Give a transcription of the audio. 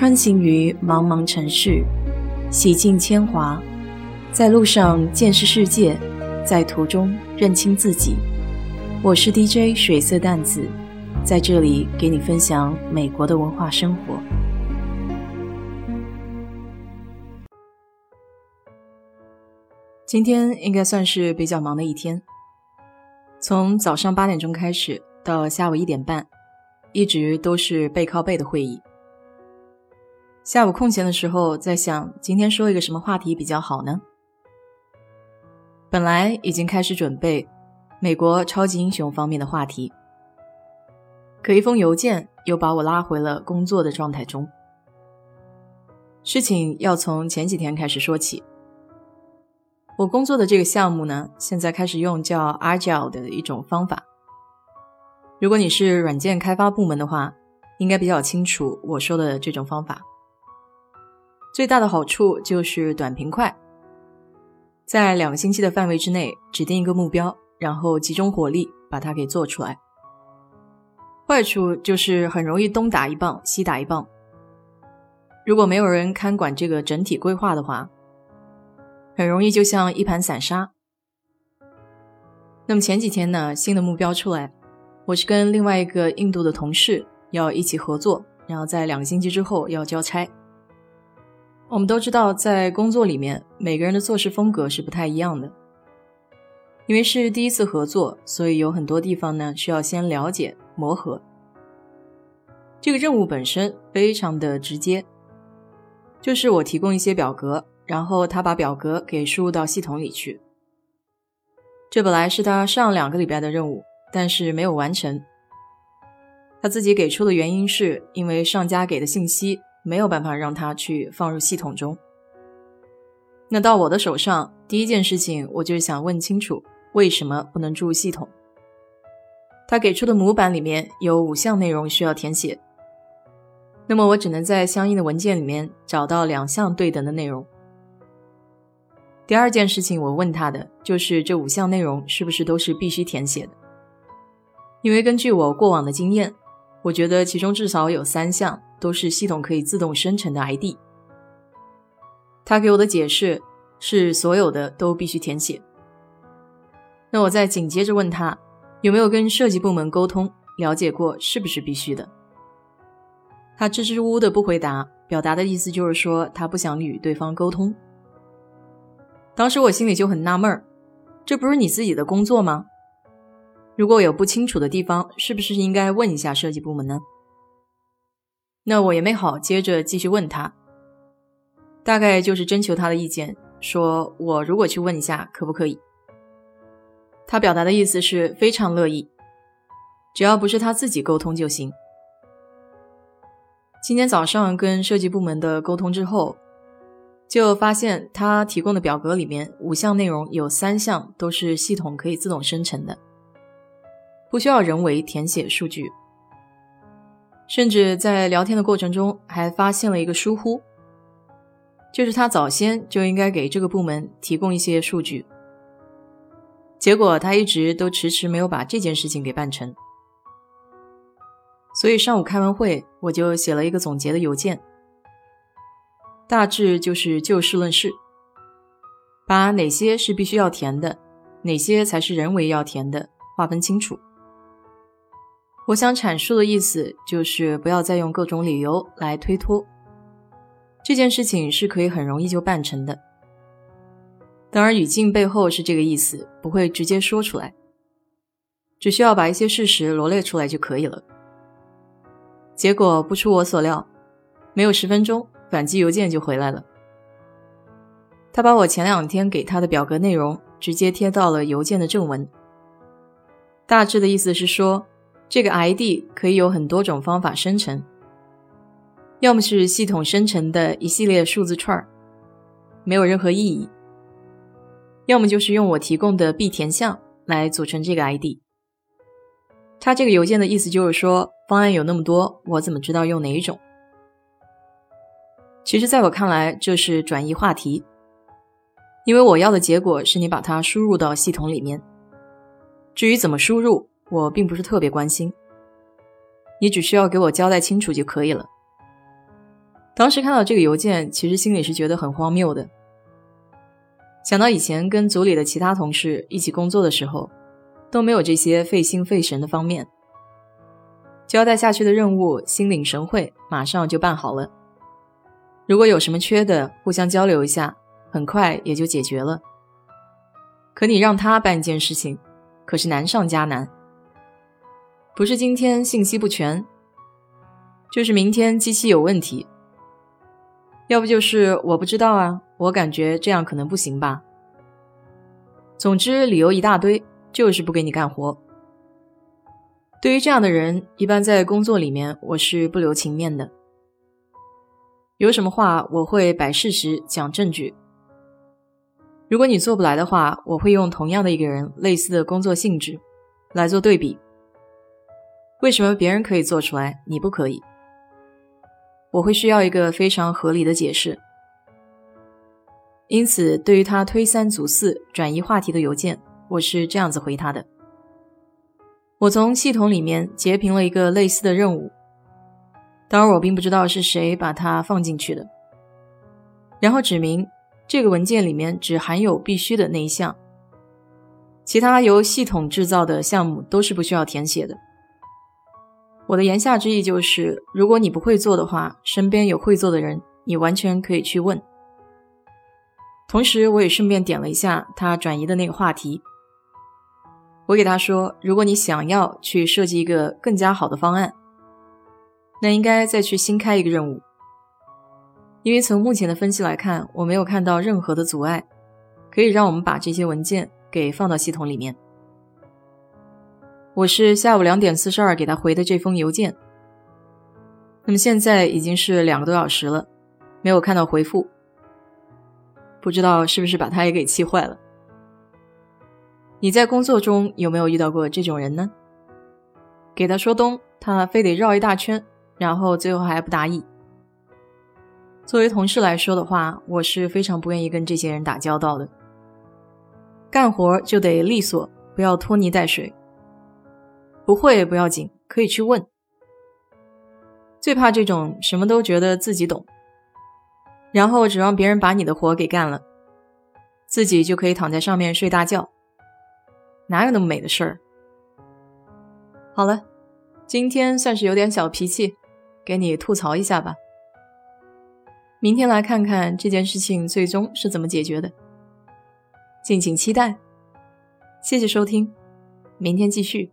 穿行于茫茫城市，洗尽铅华，在路上见识世界，在途中认清自己。我是 DJ 水色淡子，在这里给你分享美国的文化生活。今天应该算是比较忙的一天，从早上八点钟开始到下午一点半，一直都是背靠背的会议。下午空闲的时候，在想今天说一个什么话题比较好呢？本来已经开始准备美国超级英雄方面的话题，可一封邮件又把我拉回了工作的状态中。事情要从前几天开始说起。我工作的这个项目呢，现在开始用叫 Agile 的一种方法。如果你是软件开发部门的话，应该比较清楚我说的这种方法。最大的好处就是短平快，在两个星期的范围之内指定一个目标，然后集中火力把它给做出来。坏处就是很容易东打一棒西打一棒。如果没有人看管这个整体规划的话，很容易就像一盘散沙。那么前几天呢，新的目标出来，我是跟另外一个印度的同事要一起合作，然后在两个星期之后要交差。我们都知道，在工作里面，每个人的做事风格是不太一样的。因为是第一次合作，所以有很多地方呢需要先了解磨合。这个任务本身非常的直接，就是我提供一些表格，然后他把表格给输入到系统里去。这本来是他上两个礼拜的任务，但是没有完成。他自己给出的原因是因为上家给的信息。没有办法让他去放入系统中。那到我的手上，第一件事情我就是想问清楚为什么不能注入系统。他给出的模板里面有五项内容需要填写，那么我只能在相应的文件里面找到两项对等的内容。第二件事情我问他的就是这五项内容是不是都是必须填写的？因为根据我过往的经验，我觉得其中至少有三项。都是系统可以自动生成的 ID。他给我的解释是所有的都必须填写。那我再紧接着问他有没有跟设计部门沟通，了解过是不是必须的。他支支吾吾的不回答，表达的意思就是说他不想与对方沟通。当时我心里就很纳闷儿，这不是你自己的工作吗？如果有不清楚的地方，是不是应该问一下设计部门呢？那我也没好接着继续问他，大概就是征求他的意见，说我如果去问一下可不可以？他表达的意思是非常乐意，只要不是他自己沟通就行。今天早上跟设计部门的沟通之后，就发现他提供的表格里面五项内容有三项都是系统可以自动生成的，不需要人为填写数据。甚至在聊天的过程中，还发现了一个疏忽，就是他早先就应该给这个部门提供一些数据，结果他一直都迟迟没有把这件事情给办成。所以上午开完会，我就写了一个总结的邮件，大致就是就事论事，把哪些是必须要填的，哪些才是人为要填的，划分清楚。我想阐述的意思就是，不要再用各种理由来推脱。这件事情是可以很容易就办成的。当然，语境背后是这个意思，不会直接说出来，只需要把一些事实罗列出来就可以了。结果不出我所料，没有十分钟，反击邮件就回来了。他把我前两天给他的表格内容直接贴到了邮件的正文，大致的意思是说。这个 ID 可以有很多种方法生成，要么是系统生成的一系列数字串儿，没有任何意义；要么就是用我提供的必填项来组成这个 ID。他这个邮件的意思就是说，方案有那么多，我怎么知道用哪一种？其实，在我看来，这是转移话题，因为我要的结果是你把它输入到系统里面，至于怎么输入。我并不是特别关心，你只需要给我交代清楚就可以了。当时看到这个邮件，其实心里是觉得很荒谬的。想到以前跟组里的其他同事一起工作的时候，都没有这些费心费神的方面，交代下去的任务心领神会，马上就办好了。如果有什么缺的，互相交流一下，很快也就解决了。可你让他办一件事情，可是难上加难。不是今天信息不全，就是明天机器有问题，要不就是我不知道啊，我感觉这样可能不行吧。总之理由一大堆，就是不给你干活。对于这样的人，一般在工作里面我是不留情面的，有什么话我会摆事实讲证据。如果你做不来的话，我会用同样的一个人类似的工作性质来做对比。为什么别人可以做出来，你不可以？我会需要一个非常合理的解释。因此，对于他推三阻四、转移话题的邮件，我是这样子回他的：我从系统里面截屏了一个类似的任务，当然我并不知道是谁把它放进去的，然后指明这个文件里面只含有必须的那一项，其他由系统制造的项目都是不需要填写的。我的言下之意就是，如果你不会做的话，身边有会做的人，你完全可以去问。同时，我也顺便点了一下他转移的那个话题。我给他说，如果你想要去设计一个更加好的方案，那应该再去新开一个任务。因为从目前的分析来看，我没有看到任何的阻碍，可以让我们把这些文件给放到系统里面。我是下午两点四十二给他回的这封邮件，那么现在已经是两个多小时了，没有看到回复，不知道是不是把他也给气坏了。你在工作中有没有遇到过这种人呢？给他说东，他非得绕一大圈，然后最后还不答应。作为同事来说的话，我是非常不愿意跟这些人打交道的。干活就得利索，不要拖泥带水。不会不要紧，可以去问。最怕这种什么都觉得自己懂，然后指望别人把你的活给干了，自己就可以躺在上面睡大觉。哪有那么美的事儿？好了，今天算是有点小脾气，给你吐槽一下吧。明天来看看这件事情最终是怎么解决的，敬请期待。谢谢收听，明天继续。